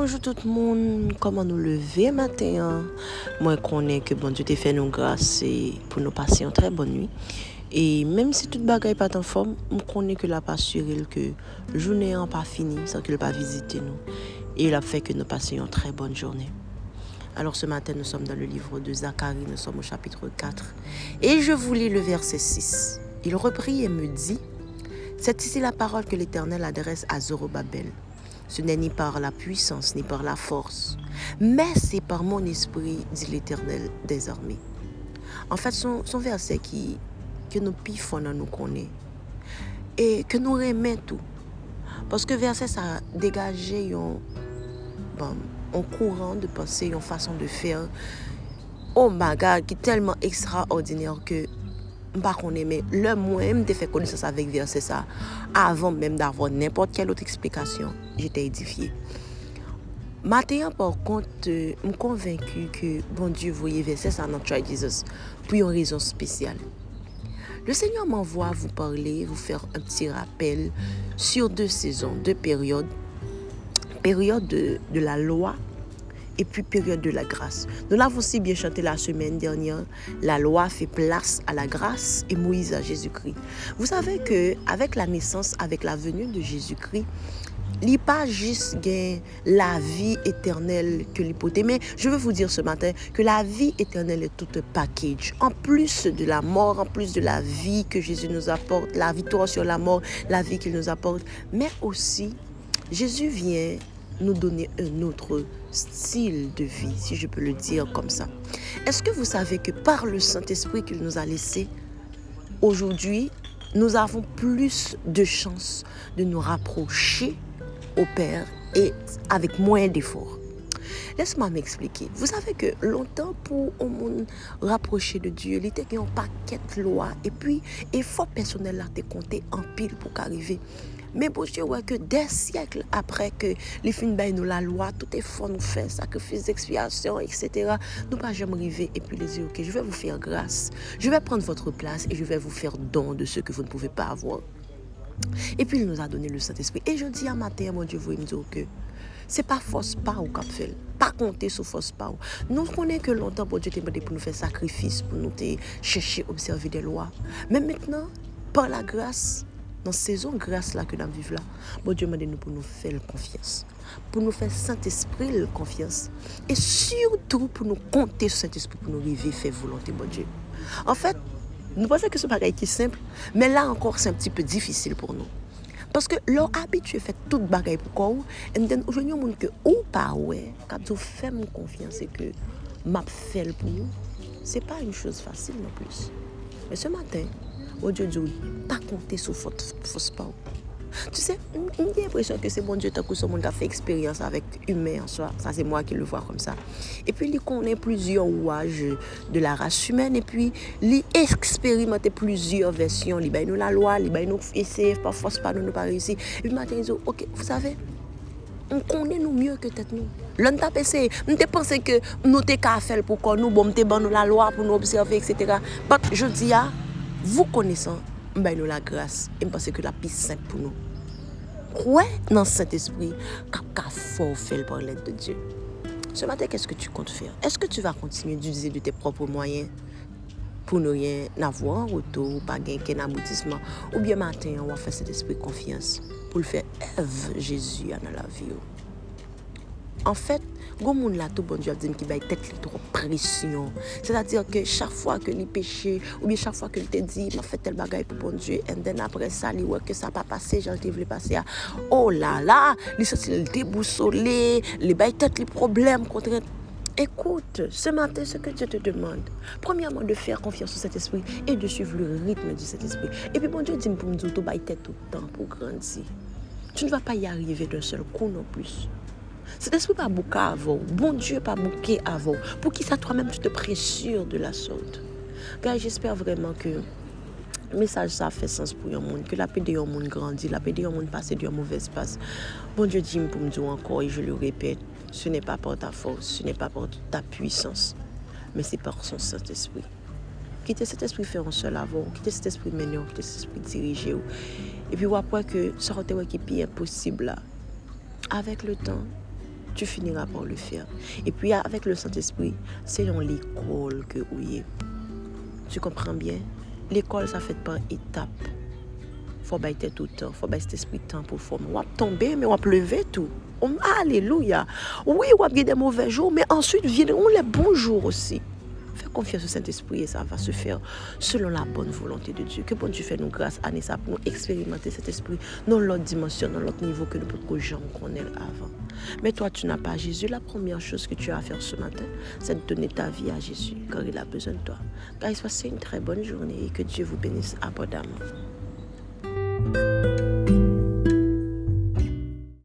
Bonjour tout le monde, comment nous lever matin? Moi, je connais que bon Dieu t'a fait nous grâce pour nous passer une très bonne nuit. Et même si toute bagaille pas en forme, je connais que la assuré que la journée n'est pas finie sans qu'il pas visiter nous. Et il a fait que nous passions une très bonne journée. Alors ce matin, nous sommes dans le livre de Zacharie, nous sommes au chapitre 4. Et je vous lis le verset 6. Il reprit et me dit, c'est ici la parole que l'Éternel adresse à Zorobabel. Ce n'est ni par la puissance ni par la force, mais c'est par mon esprit, dit l'Éternel des armées. En fait, son, son verset qui, que nous pifons nous connaît et que nous remet tout. Parce que verset, ça a dégagé un, bon, un courant de pensée, une façon de faire. Oh my God, qui est tellement extraordinaire que pas qu'on mais le moi-même fait connaissance avec verset ça avant même d'avoir n'importe quelle autre explication j'étais édifié Maintenant, par contre, je suis convaincu que bon Dieu voyait verset ça dans Try Jesus pour une raison spéciale. Le Seigneur m'envoie vous parler, vous faire un petit rappel sur deux saisons, deux périodes. Période de, de la loi et puis période de la grâce. Nous l'avons aussi bien chanté la semaine dernière. La loi fait place à la grâce et Moïse à Jésus-Christ. Vous savez que avec la naissance, avec la venue de Jésus-Christ, n'y pas juste la vie éternelle que l'hypothèse. Mais je veux vous dire ce matin que la vie éternelle est tout un package. En plus de la mort, en plus de la vie que Jésus nous apporte, la victoire sur la mort, la vie qu'il nous apporte, mais aussi Jésus vient nous donner un autre style de vie, si je peux le dire comme ça. Est-ce que vous savez que par le Saint-Esprit qu'il nous a laissé, aujourd'hui, nous avons plus de chances de nous rapprocher au Père et avec moins d'efforts? Laisse-moi m'expliquer. Vous savez que longtemps, pour on rapprocher de Dieu, il était un paquet de lois. Et puis, effort personnel là, t'es compté en pile pour qu'arriver. Mais bon Dieu, ouais, que des siècles après que les films nous la loi, tout est fort nous fait, sacrifice d'expiation, etc. Nous pas jamais arriver et puis les dire, ok, je vais vous faire grâce. Je vais prendre votre place et je vais vous faire don de ce que vous ne pouvez pas avoir. Et puis il nous a donné le Saint-Esprit. Et je dis à matin, mon Dieu, vous me dire que c'est pas force pas ou cap fait. Pas compter sur force pas. Nous connaissons que longtemps, bon Dieu pour nous faire sacrifice, pour nous chercher, observer des lois. Mais maintenant, par la grâce, nan sezon grase la ke nan vive la, bon Diyo mande nou pou nou fè l konfians. Pou nou fè Saint-Esprit l konfians. E surtout pou nou konte Saint-Esprit pou nou rive fè volante bon Diyo. En fèt, fait, nou pasè ke se bagay ki simple, men la ankor se un pti pe difisil pou nou. Paske lor abitue fè tout bagay pou kwa ou, en den oujen yon moun ke ou pa ouè, kap tou fè moun konfians e ke map fèl pou nou, se pa yon chouz fasil nan plus. Men se matin, oh Dieu dit oui, pas compter sur faute, fausse pas. Tu sais, j'ai l'impression que c'est bon Dieu tant que ce monde a fait expérience avec humain en soi. Ça, c'est moi qui le vois comme ça. Et puis, il connaît plusieurs rouages de la race humaine. Et puis, il expérimenté plusieurs versions. Il nous la loi, il nous essayer, par force, par nous, nous pas réussi. Et puis, matin, il dit, OK, vous savez, on connaît nous mieux que tête nous. L'on t'a pensé, on t'a pensé que nous t'es qu'à faire pour qu'on nous, bon, t'es bon, nous la loi, pour nous observer, etc. Mais je dis, ah, vous connaissant, ben nous la grâce et pense que la plus simple pour nous. Quoi dans cet esprit qu'a fort fait par l'aide de Dieu? Ce matin, qu'est-ce que tu comptes faire? Est-ce que tu vas continuer d'utiliser de tes propres moyens pour ne rien avoir en retour, pas gagner qu'un aboutissement? Ou bien matin, on va faire cet esprit confiance pour le faire œuvre Jésus dans la vie. En fait, Gon moun la tout bon Dieu a dit qu'il va tête trop pression. C'est-à-dire que chaque fois que les péché ou bien chaque fois que te dit m'a fait tel bagaille pour bon Dieu et then après ça il voit que ça pas passé, j'en voulu passer à oh là là, il senti le déboussolé, les bail tête les problèmes contre Écoute, ce matin, ce que Dieu te demande, premièrement, de faire confiance au Saint-Esprit et de suivre le rythme du Saint-Esprit. Et puis, bon Dieu dit pour nous dire, tu tête tout le temps pour grandir. Tu ne vas pas y arriver d'un seul coup non plus. Cet esprit pas bouqué avant. Bon Dieu pas bouqué avant. Pour qui ça toi-même tu te pressures de la sorte. Gars, j'espère vraiment que le message ça fait sens pour un monde. Que la paix de un monde grandit, la paix de un monde passe d'un mauvais passe. Bon Dieu dit pour me dire encore et je le répète, ce n'est pas par ta force, ce n'est pas par ta puissance, mais c'est par son Saint-Esprit. Quittez cet esprit faire un seul avant, quittez cet esprit mener, quittez cet esprit diriger. Et puis, après que ça aurait été qui est impossible. Avec le temps, tu finiras par le faire. Et puis avec le Saint-Esprit, c'est dans l'école que y Tu comprends bien? L'école, ça fait par étapes. Faut bailler tout le temps, faut bailler cet esprit de temps pour former. On va tomber, mais on va lever tout. Alléluia. Oui, on va des mauvais jours, mais ensuite viendront les bons jours aussi. Fais confiance au Saint-Esprit et ça va se faire selon la bonne volonté de Dieu. Que bon Dieu fait nous grâce à ça pour expérimenter cet esprit dans l'autre dimension, dans l'autre niveau que nous pouvons jamais connaître avant. Mais toi, tu n'as pas Jésus. La première chose que tu as à faire ce matin, c'est de donner ta vie à Jésus, car il a besoin de toi. Guys, passez une très bonne journée et que Dieu vous bénisse abondamment.